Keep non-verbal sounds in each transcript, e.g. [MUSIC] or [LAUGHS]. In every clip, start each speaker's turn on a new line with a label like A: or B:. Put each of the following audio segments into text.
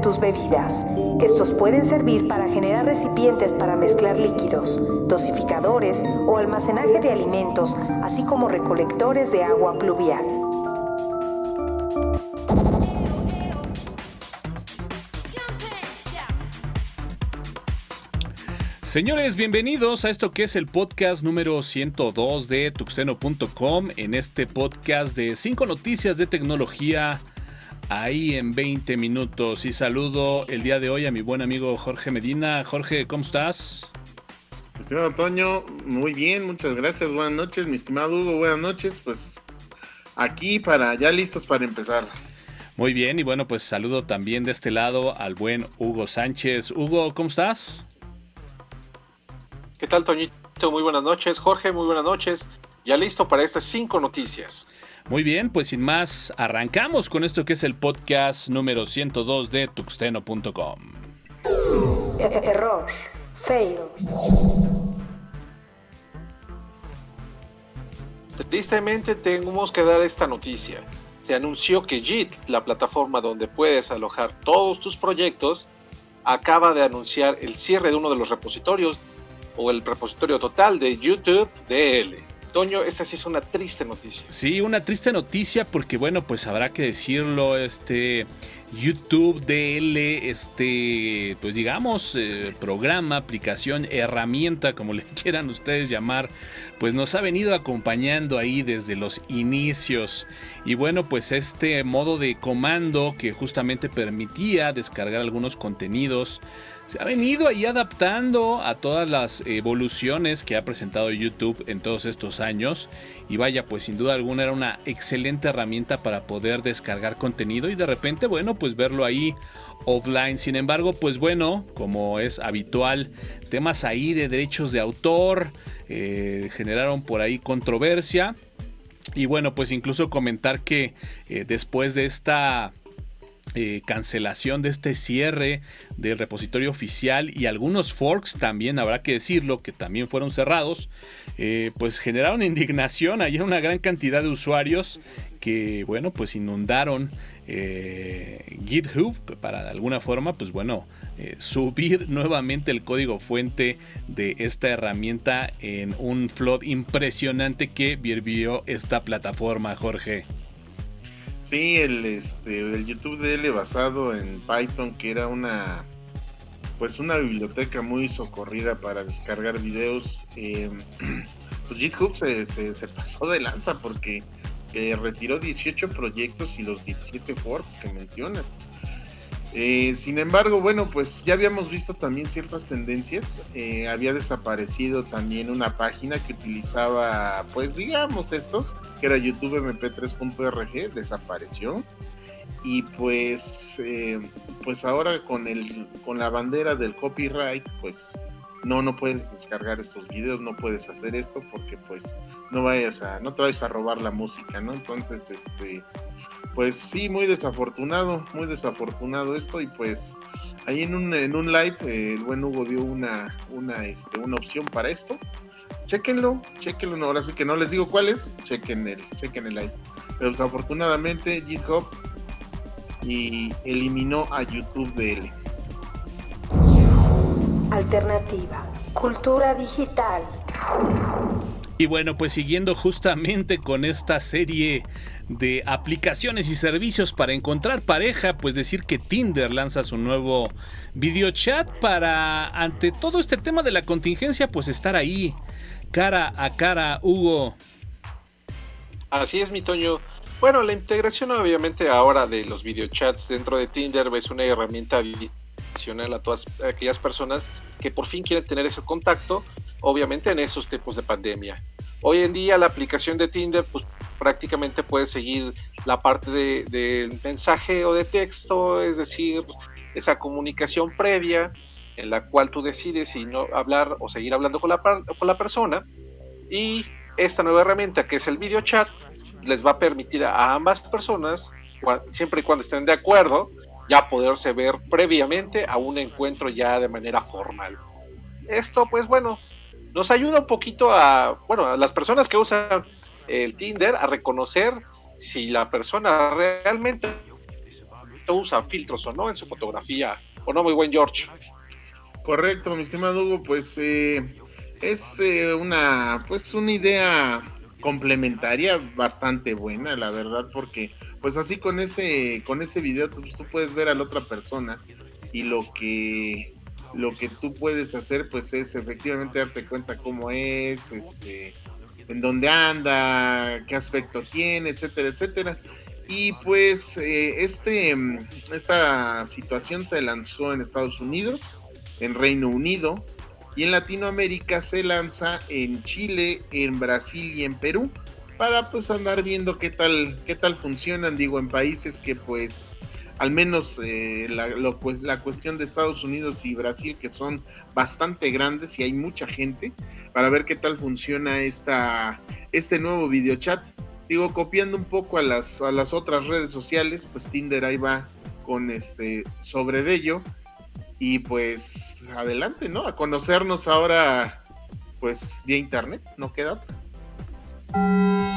A: tus bebidas. Estos pueden servir para generar recipientes para mezclar líquidos, dosificadores o almacenaje de alimentos, así como recolectores de agua pluvial.
B: Señores, bienvenidos a esto que es el podcast número 102 de tuxeno.com. En este podcast de 5 noticias de tecnología ahí en 20 minutos. Y saludo el día de hoy a mi buen amigo Jorge Medina. Jorge, ¿cómo estás?
C: Estimado Antonio, muy bien, muchas gracias. Buenas noches, mi estimado Hugo, buenas noches. Pues aquí para, ya listos para empezar.
B: Muy bien, y bueno, pues saludo también de este lado al buen Hugo Sánchez. Hugo, ¿cómo estás?
D: ¿Qué tal, Toñito? Muy buenas noches. Jorge, muy buenas noches. Ya listo para estas cinco noticias.
B: Muy bien, pues sin más, arrancamos con esto que es el podcast número 102 de tuxteno.com.
A: Error. Fail.
D: Tristemente tenemos que dar esta noticia. Se anunció que JIT, la plataforma donde puedes alojar todos tus proyectos, acaba de anunciar el cierre de uno de los repositorios o el repositorio total de YouTube DL. Toño, esta sí es una triste noticia.
B: Sí, una triste noticia porque bueno, pues habrá que decirlo, este YouTube DL, este, pues digamos, eh, programa, aplicación, herramienta, como le [LAUGHS] quieran ustedes llamar, pues nos ha venido acompañando ahí desde los inicios. Y bueno, pues este modo de comando que justamente permitía descargar algunos contenidos se ha venido ahí adaptando a todas las evoluciones que ha presentado YouTube en todos estos años. Y vaya, pues sin duda alguna era una excelente herramienta para poder descargar contenido y de repente, bueno, pues verlo ahí offline. Sin embargo, pues bueno, como es habitual, temas ahí de derechos de autor eh, generaron por ahí controversia. Y bueno, pues incluso comentar que eh, después de esta eh, cancelación de este cierre del repositorio oficial y algunos forks también habrá que decirlo que también fueron cerrados eh, pues generaron [LAUGHS] indignación hay una gran cantidad de usuarios que bueno pues inundaron eh, GitHub para de alguna forma pues bueno subir [LAUGHS] nuevamente el código fuente de esta herramienta en un flood impresionante que vivió esta plataforma Jorge.
C: Sí, el, este, el YouTube de él basado en Python, que era una, pues una biblioteca muy socorrida para descargar videos. Em, [CLEARS THROAT] pues GitHub se, se, pasó de lanza porque retiró 18 proyectos y los 17 forks que mencionas. Eh, sin embargo, bueno, pues ya habíamos visto también ciertas tendencias. Eh, había desaparecido también una página que utilizaba, pues digamos esto, que era YouTube mp3.rg, desapareció. Y pues, eh, pues ahora con, el, con la bandera del copyright, pues no, no puedes descargar estos videos, no puedes hacer esto porque pues no vayas a, no te vayas a robar la música, ¿no? Entonces, este, pues sí, muy desafortunado, muy desafortunado esto y pues ahí en un, en un live el buen Hugo dio una, una, este, una opción para esto Chequenlo, chequenlo, ahora sí que no les digo cuál es, chequen el, chequen el live. Pero desafortunadamente GitHub y eliminó a YouTube DL.
A: Alternativa, cultura digital.
B: Y bueno, pues siguiendo justamente con esta serie de aplicaciones y servicios para encontrar pareja, pues decir que Tinder lanza su nuevo video chat para, ante todo este tema de la contingencia, pues estar ahí cara a cara, Hugo.
D: Así es, mi Toño. Bueno, la integración obviamente ahora de los videochats dentro de Tinder es una herramienta adicional a todas aquellas personas que por fin quieren tener ese contacto, obviamente en esos tiempos de pandemia. Hoy en día la aplicación de Tinder pues prácticamente puede seguir la parte del de mensaje o de texto, es decir, esa comunicación previa en la cual tú decides si no hablar o seguir hablando con la, con la persona. Y esta nueva herramienta que es el video chat les va a permitir a ambas personas, siempre y cuando estén de acuerdo, ya poderse ver previamente a un encuentro ya de manera formal. Esto pues bueno, nos ayuda un poquito a, bueno, a las personas que usan el Tinder a reconocer si la persona realmente usa filtros o no en su fotografía. ¿O no, muy buen George?
C: Correcto, mi estimado Hugo, pues eh, es eh, una, pues una idea complementaria bastante buena, la verdad, porque pues así con ese, con ese video pues, tú puedes ver a la otra persona y lo que lo que tú puedes hacer pues es efectivamente darte cuenta cómo es, este, en dónde anda, qué aspecto tiene, etcétera, etcétera. Y pues eh, este, esta situación se lanzó en Estados Unidos, en Reino Unido, y en Latinoamérica se lanza en Chile, en Brasil y en Perú para pues andar viendo qué tal qué tal funcionan digo en países que pues al menos eh, la, pues, la cuestión de Estados Unidos y Brasil que son bastante grandes y hay mucha gente para ver qué tal funciona esta este nuevo video chat digo copiando un poco a las a las otras redes sociales pues Tinder ahí va con este sobre de ello y pues adelante, ¿no? A conocernos ahora, pues vía internet, no queda otra.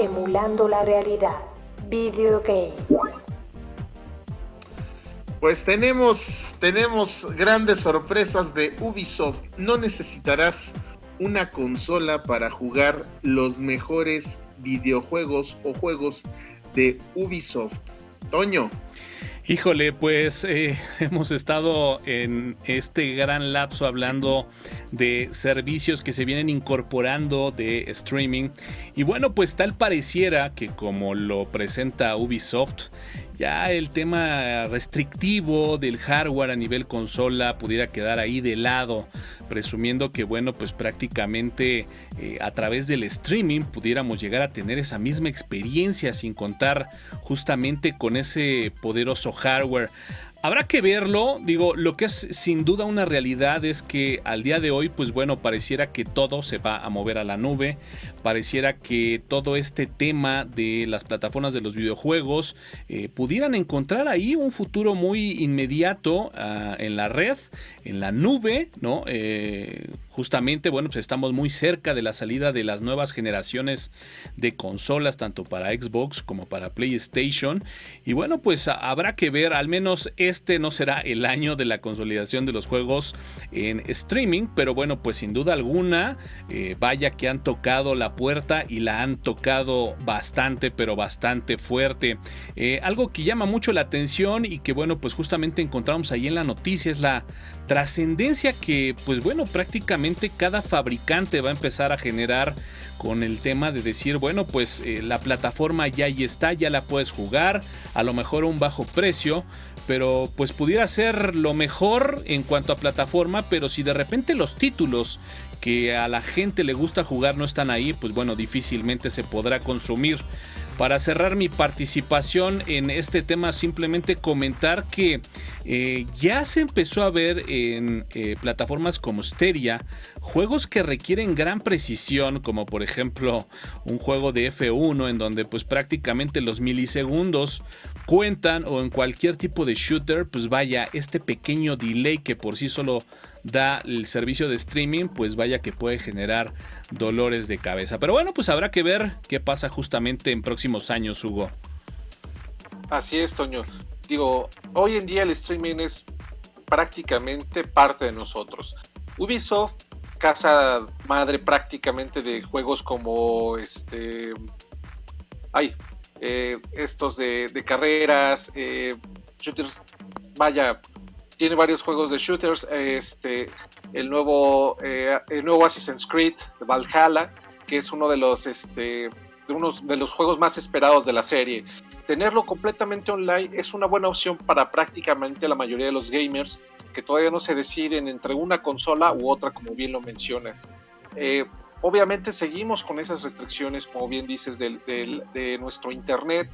A: Emulando la realidad, video game.
C: Pues tenemos, tenemos grandes sorpresas de Ubisoft. No necesitarás una consola para jugar los mejores videojuegos o juegos de Ubisoft. Toño,
B: Híjole, pues eh, [LAUGHS] hemos estado en este gran lapso hablando de servicios que se vienen incorporando de streaming. Y bueno, pues tal pareciera que como lo presenta Ubisoft, ya el tema restrictivo del hardware a nivel consola pudiera quedar ahí de lado, presumiendo que bueno, pues prácticamente eh, a través del streaming pudiéramos llegar a tener esa misma experiencia sin contar justamente con ese poderoso hardware. Habrá que verlo, digo, lo que es sin duda una realidad es que al día de hoy, pues bueno, pareciera que todo se va a mover a la nube, pareciera que todo este tema de las plataformas de los videojuegos eh, pudieran encontrar ahí un futuro muy inmediato ah, en la red, en la nube, ¿no? Eh, justamente, bueno, pues estamos muy cerca de la salida de las nuevas generaciones de consolas, tanto para Xbox como para PlayStation, y bueno, pues habrá que ver al menos este no será el año de la consolidación de los juegos en streaming, pero bueno, pues sin duda alguna, eh, vaya que han tocado la puerta y la han tocado bastante, pero bastante fuerte. Eh, algo que llama mucho la atención y que bueno, pues justamente encontramos ahí en la noticia es la trascendencia que, pues bueno, prácticamente cada fabricante va a empezar a generar con el tema de decir, bueno, pues eh, la plataforma ya ahí está, ya la puedes jugar, a lo mejor a un bajo precio, pero pues pudiera ser lo mejor en cuanto a plataforma, pero si de repente los títulos que a la gente le gusta jugar no están ahí, pues bueno, difícilmente se podrá consumir. Para cerrar mi participación en este tema, simplemente comentar que eh, ya se empezó a ver en eh, plataformas como Steria juegos que requieren gran precisión, como por ejemplo un juego de F1 en donde pues prácticamente los milisegundos cuentan o en cualquier tipo de shooter, pues vaya, este pequeño delay que por sí solo da el servicio de streaming, pues vaya que puede generar dolores de cabeza. Pero bueno, pues habrá que ver qué pasa justamente en años, Hugo.
D: Así es, Toño. Digo, hoy en día el streaming es prácticamente parte de nosotros. Ubisoft, casa madre prácticamente de juegos como este... Ay, eh, estos de, carreras, eh, shooters, vaya, tiene varios juegos de shooters, este, el nuevo, eh, el nuevo Assassin's Creed, Valhalla, que es uno de los, este, de unos de los juegos más esperados de la serie. Tenerlo completamente online es una buena opción para prácticamente la mayoría de los gamers que todavía no se deciden entre una consola u otra, como bien lo mencionas. Eh, obviamente seguimos con esas restricciones, como bien dices, de nuestro Internet,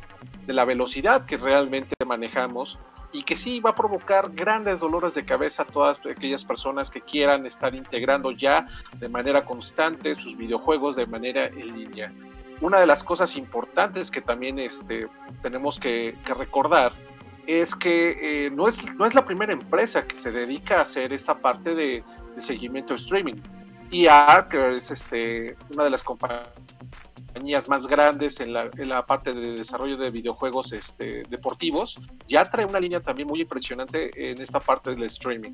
D: de la velocidad que realmente manejamos y que sí va a provocar grandes dolores de cabeza a todas aquellas personas que quieran estar integrando ya de manera constante sus videojuegos de manera en línea. Una de las cosas importantes que también este, tenemos que, recordar es que eh, no, es, no es la primera empresa que se dedica a hacer esta parte de, seguimiento de streaming. EA, que es este, una de las compañías más grandes en la, parte de desarrollo de videojuegos este, deportivos, ya trae una línea también muy impresionante en esta parte del streaming.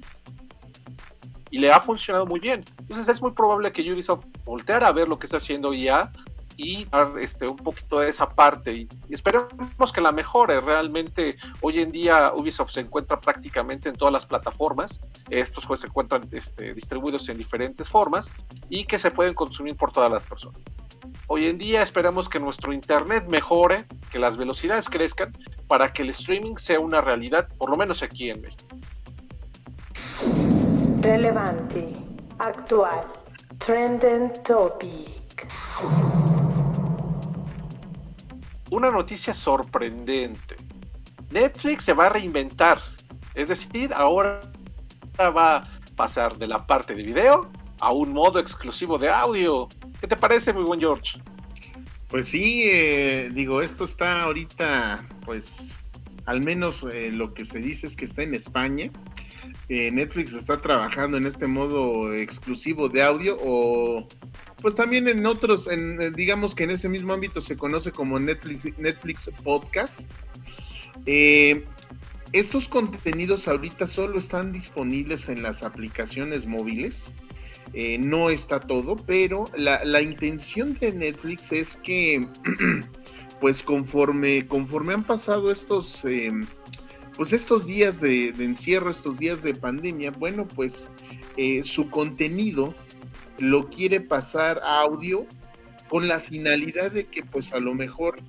D: Y le ha funcionado muy bien. Entonces es muy probable que Ubisoft volteara a ver lo que está haciendo IA y dar este, un poquito de esa parte y, esperemos que la mejore. Realmente hoy en día Ubisoft se encuentra prácticamente en todas las plataformas, estos juegos se encuentran este, distribuidos en diferentes formas y que se pueden consumir por todas las personas. Hoy en día esperamos que nuestro internet mejore, que las velocidades crezcan para que el streaming sea una realidad, por lo menos aquí en México.
A: Relevante, actual, trending topic
D: una noticia sorprendente. Netflix se va a reinventar. Es decir, ahora va a pasar de la parte de video a un modo exclusivo de audio. ¿Qué te parece, muy buen George?
C: Pues sí, eh, digo, esto está ahorita, pues, al menos eh, lo que se dice es que está en España. Eh, Netflix está trabajando en este modo exclusivo de audio o pues también en otros, eh, digamos que en ese mismo ámbito se conoce como Netflix, Netflix Podcast. Eh, estos contenidos ahorita solo están disponibles en las aplicaciones móviles. Eh, no está todo, pero la, intención de Netflix es que, [CLEARS THROAT] pues conforme, conforme han pasado estos, pues estos días de, encierro, estos días de pandemia, bueno, pues su contenido lo quiere pasar a audio con la finalidad de que pues a lo mejor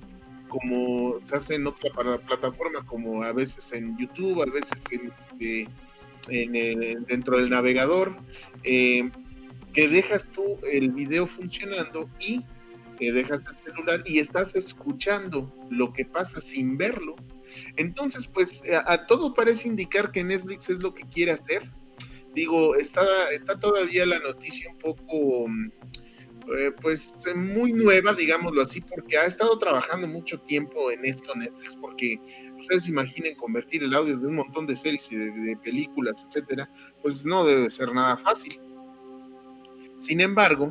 C: como se hace en otra plataforma como a veces en YouTube, a veces en, este, dentro del navegador, eh, que dejas tú el video funcionando y que dejas el celular y estás escuchando lo que pasa sin verlo. Entonces, pues a todo parece indicar que Netflix es lo que quiere hacer digo, está, está todavía la noticia un poco, eh, pues muy nueva, digámoslo así, porque ha estado trabajando mucho tiempo en esto Netflix, porque ustedes imaginen convertir el audio de un montón de series y de, películas, etcétera, pues no debe ser nada fácil. Sin embargo,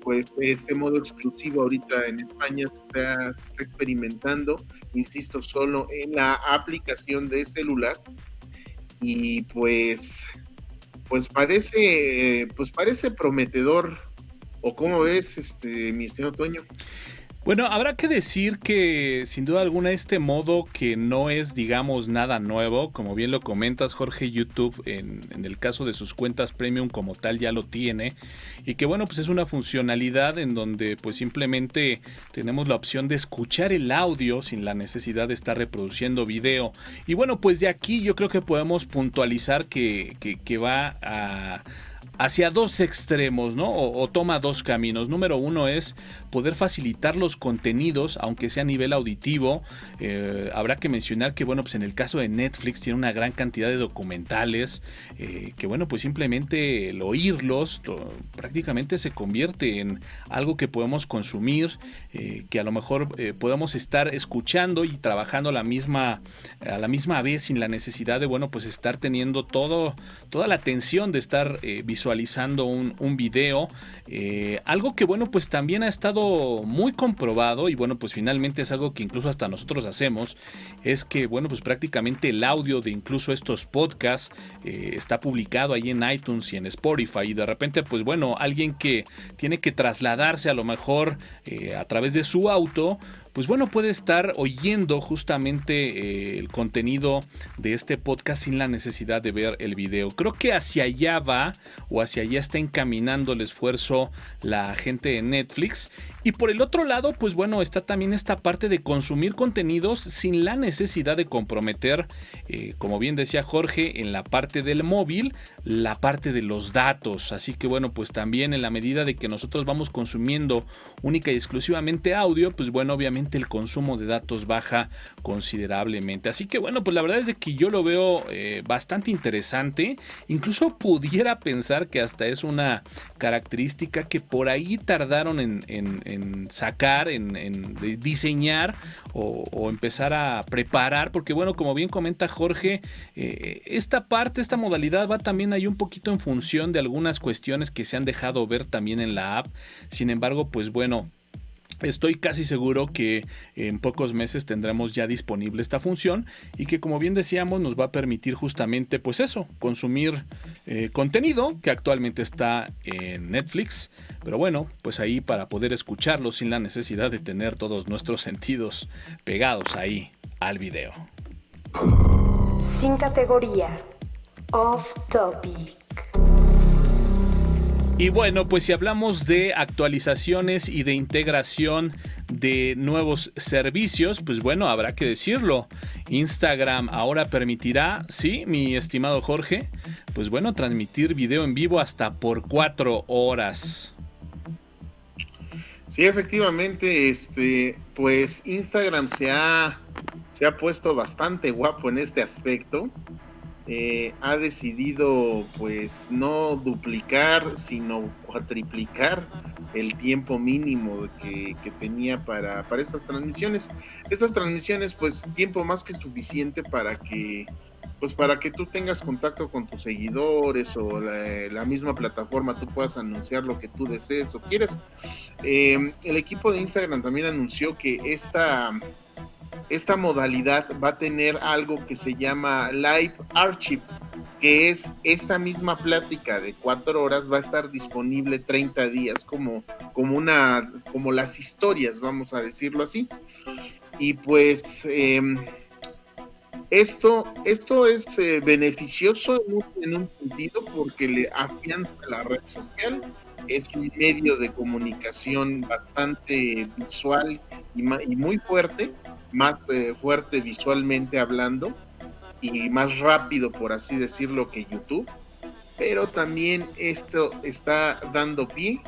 C: pues este modo exclusivo ahorita en España se está, se está experimentando, insisto, solo en la aplicación de celular. Y pues pues parece, pues parece prometedor. ¿O cómo ves, este, mi estimado Toño?
B: Bueno, habrá que decir que sin duda alguna este modo que no es digamos nada nuevo, como bien lo comentas Jorge, YouTube en, el caso de sus cuentas premium como tal ya lo tiene. Y que bueno pues es una funcionalidad en donde pues simplemente tenemos la opción de escuchar el audio sin la necesidad de estar reproduciendo video. Y bueno pues de aquí yo creo que podemos puntualizar que, va a hacia dos extremos, ¿no? O, toma dos caminos. Número uno es poder facilitar los contenidos, aunque sea a nivel auditivo. Eh, habrá que mencionar que, bueno, pues en el caso de Netflix tiene una gran cantidad de documentales eh, que, bueno, pues simplemente el oírlos prácticamente se convierte en algo que podemos consumir, eh, que a lo mejor podemos estar escuchando y trabajando a la misma a la misma vez sin la necesidad de, bueno, pues estar teniendo todo toda la atención de estar visualizando visualizando un, un video. Eh, algo que bueno, pues también ha estado muy comprobado y bueno, pues finalmente es algo que incluso hasta nosotros hacemos. Es que bueno, pues prácticamente el audio de incluso estos podcasts eh, está publicado ahí en iTunes y en Spotify. Y de repente, pues bueno, alguien que tiene que trasladarse a lo mejor eh, a través de su auto, pues bueno, puede estar oyendo justamente eh, el contenido de este podcast sin la necesidad de ver el video. Creo que hacia allá va o hacia allá está encaminando el esfuerzo la gente de Netflix. Y por el otro lado, pues bueno, está también esta parte de consumir contenidos sin la necesidad de comprometer, eh, como bien decía Jorge, en la parte del móvil, la parte de los datos. Así que bueno, pues también en la medida de que nosotros vamos consumiendo única y exclusivamente audio, pues bueno, obviamente el consumo de datos baja considerablemente. Así que bueno, pues la verdad es que yo lo veo eh, bastante interesante. Incluso pudiera pensar que hasta es una característica que por ahí tardaron en, sacar, en, diseñar o, empezar a preparar. Porque bueno, como bien comenta Jorge, eh, esta parte, esta modalidad va también ahí un poquito en función de algunas cuestiones que se han dejado ver también en la app. Sin embargo, pues bueno, Estoy casi seguro que en pocos meses tendremos ya disponible esta función y que como bien decíamos nos va a permitir justamente pues eso, consumir eh, contenido que actualmente está en Netflix, pero bueno, pues ahí para poder escucharlo sin la necesidad de tener todos nuestros sentidos pegados ahí al video.
A: Sin categoría. Off topic.
B: Y bueno, pues si hablamos de actualizaciones y de integración de nuevos servicios, pues bueno, habrá que decirlo. Instagram ahora permitirá, sí, mi estimado Jorge, pues bueno, transmitir video en vivo hasta por cuatro horas.
C: Sí, efectivamente, este, pues Instagram se ha, se ha puesto bastante guapo en este aspecto. Eh, ha decidido pues no duplicar sino cuatriplicar el tiempo mínimo que, tenía para, para, estas transmisiones. Estas transmisiones pues tiempo más que suficiente para que pues para que tú tengas contacto con tus seguidores o la, misma plataforma tú puedas anunciar lo que tú desees o quieres. Eh, el equipo de Instagram también anunció que esta esta modalidad va a tener algo que se llama Live Archive, que es esta misma plática de cuatro horas va a estar disponible 30 días como, como una, como las historias, vamos a decirlo así. Y pues em, esto, esto es eh, beneficioso en un, en un, sentido porque le afianza la red social, es un medio de comunicación bastante visual y, muy fuerte más eh, fuerte visualmente hablando y más rápido, por así decirlo, que YouTube. Pero también esto está dando pie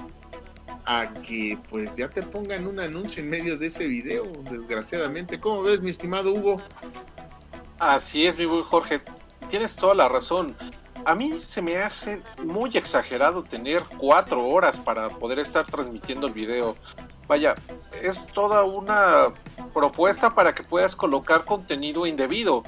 C: a que pues ya te pongan un anuncio en medio de ese video, desgraciadamente. ¿Cómo ves, mi estimado Hugo?
D: Así es, mi buen Jorge. Tienes toda la razón. A mí se me hace muy exagerado tener cuatro horas para poder estar transmitiendo el video vaya, es toda una propuesta para que puedas colocar contenido indebido.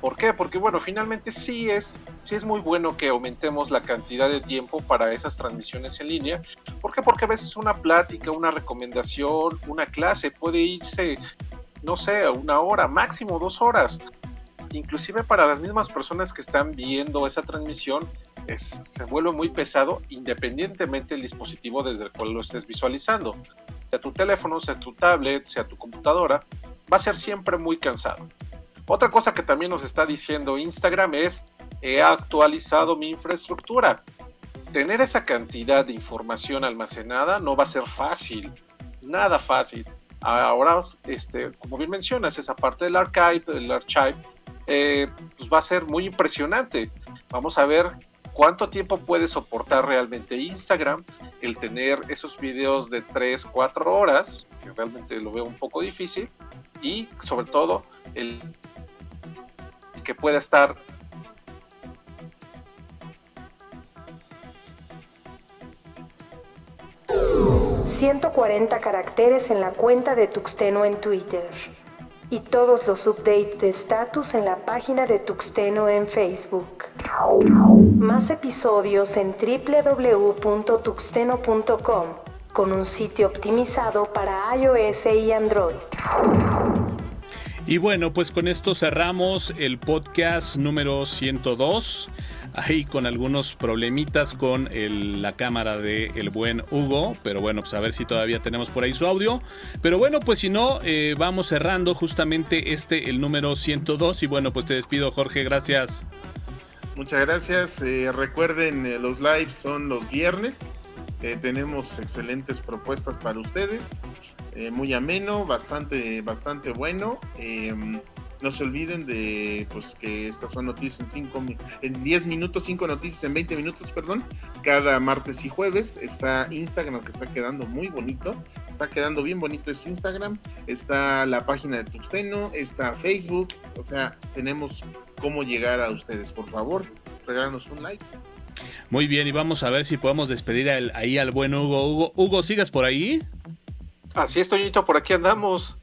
D: ¿Por qué? Porque bueno, finalmente sí es, sí es muy bueno que aumentemos la cantidad de tiempo para esas transmisiones en línea. ¿Por qué? Porque a veces una plática, una recomendación, una clase puede irse, no sé, una hora, máximo dos horas. Inclusive para las mismas personas que están viendo esa transmisión, se vuelve muy pesado independientemente del dispositivo desde el cual lo estés visualizando sea tu teléfono, sea tu tablet, sea tu computadora, va a ser siempre muy cansado. Otra cosa que también nos está diciendo Instagram es, he actualizado mi infraestructura. Tener esa cantidad de información almacenada no va a ser fácil, nada fácil. Ahora, este, como bien mencionas, esa parte del archive, del archive, eh, pues va a ser muy impresionante. Vamos a ver cuánto tiempo puede soportar realmente Instagram el tener esos videos de 3, 4 horas, que realmente lo veo un poco difícil, y sobre todo el que pueda estar
A: ...140 caracteres en la cuenta de Tuxteno en Twitter y todos los updates de status en la página de Tuxteno en Facebook. Más episodios en www.tuxteno.com con un sitio optimizado para iOS y Android.
B: Y bueno, pues con esto cerramos el podcast número 102. Ahí con algunos problemitas con la cámara del el buen Hugo. Pero bueno, pues a ver si todavía tenemos por ahí su audio. Pero bueno, pues si no, eh, vamos cerrando justamente este, el número 102. Y bueno, pues te despido, Jorge. Gracias.
C: Muchas gracias. Eh, recuerden, eh, los lives son los viernes. tenemos excelentes propuestas para ustedes. Eh, muy ameno, bastante, bastante bueno. Em, no se olviden de pues que estas son noticias en, cinco, en 10 minutos, 5 noticias en 20 minutos, perdón, cada martes y jueves. Está Instagram que está quedando muy bonito, está quedando bien bonito es Instagram, está la página de Tuxteno, está Facebook, o sea, tenemos cómo llegar a ustedes, por favor, regálanos un like.
B: Muy bien, y vamos a ver si podemos despedir ahí al buen Hugo. Hugo, Hugo, ¿sigas por ahí?
D: Así es, Toñito, por aquí andamos.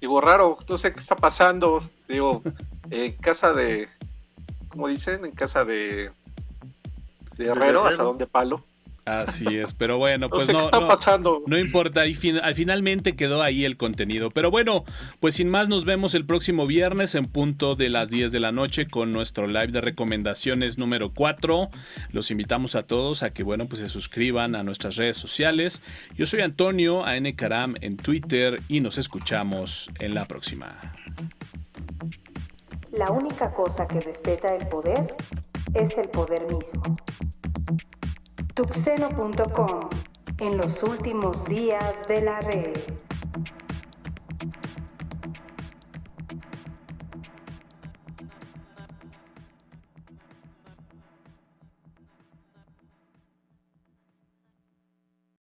D: Digo, raro, no sé qué está pasando. Digo, [LAUGHS] en casa de, ¿cómo dicen? En casa de, de Herrero, hasta donde palo.
B: Así es, pero bueno, pues
D: no,
B: no,
D: está pasando?
B: no importa, y al finalmente quedó ahí el contenido. Pero bueno, pues sin más nos vemos el próximo viernes en punto de las 10 de la noche con nuestro live de recomendaciones número 4. Los invitamos a todos a que bueno, pues se suscriban a nuestras redes sociales. Yo soy Antonio AN Caram en Twitter y nos escuchamos en la próxima.
A: La única cosa que respeta el poder es el poder mismo. Tuxeno.com en los últimos días de la red.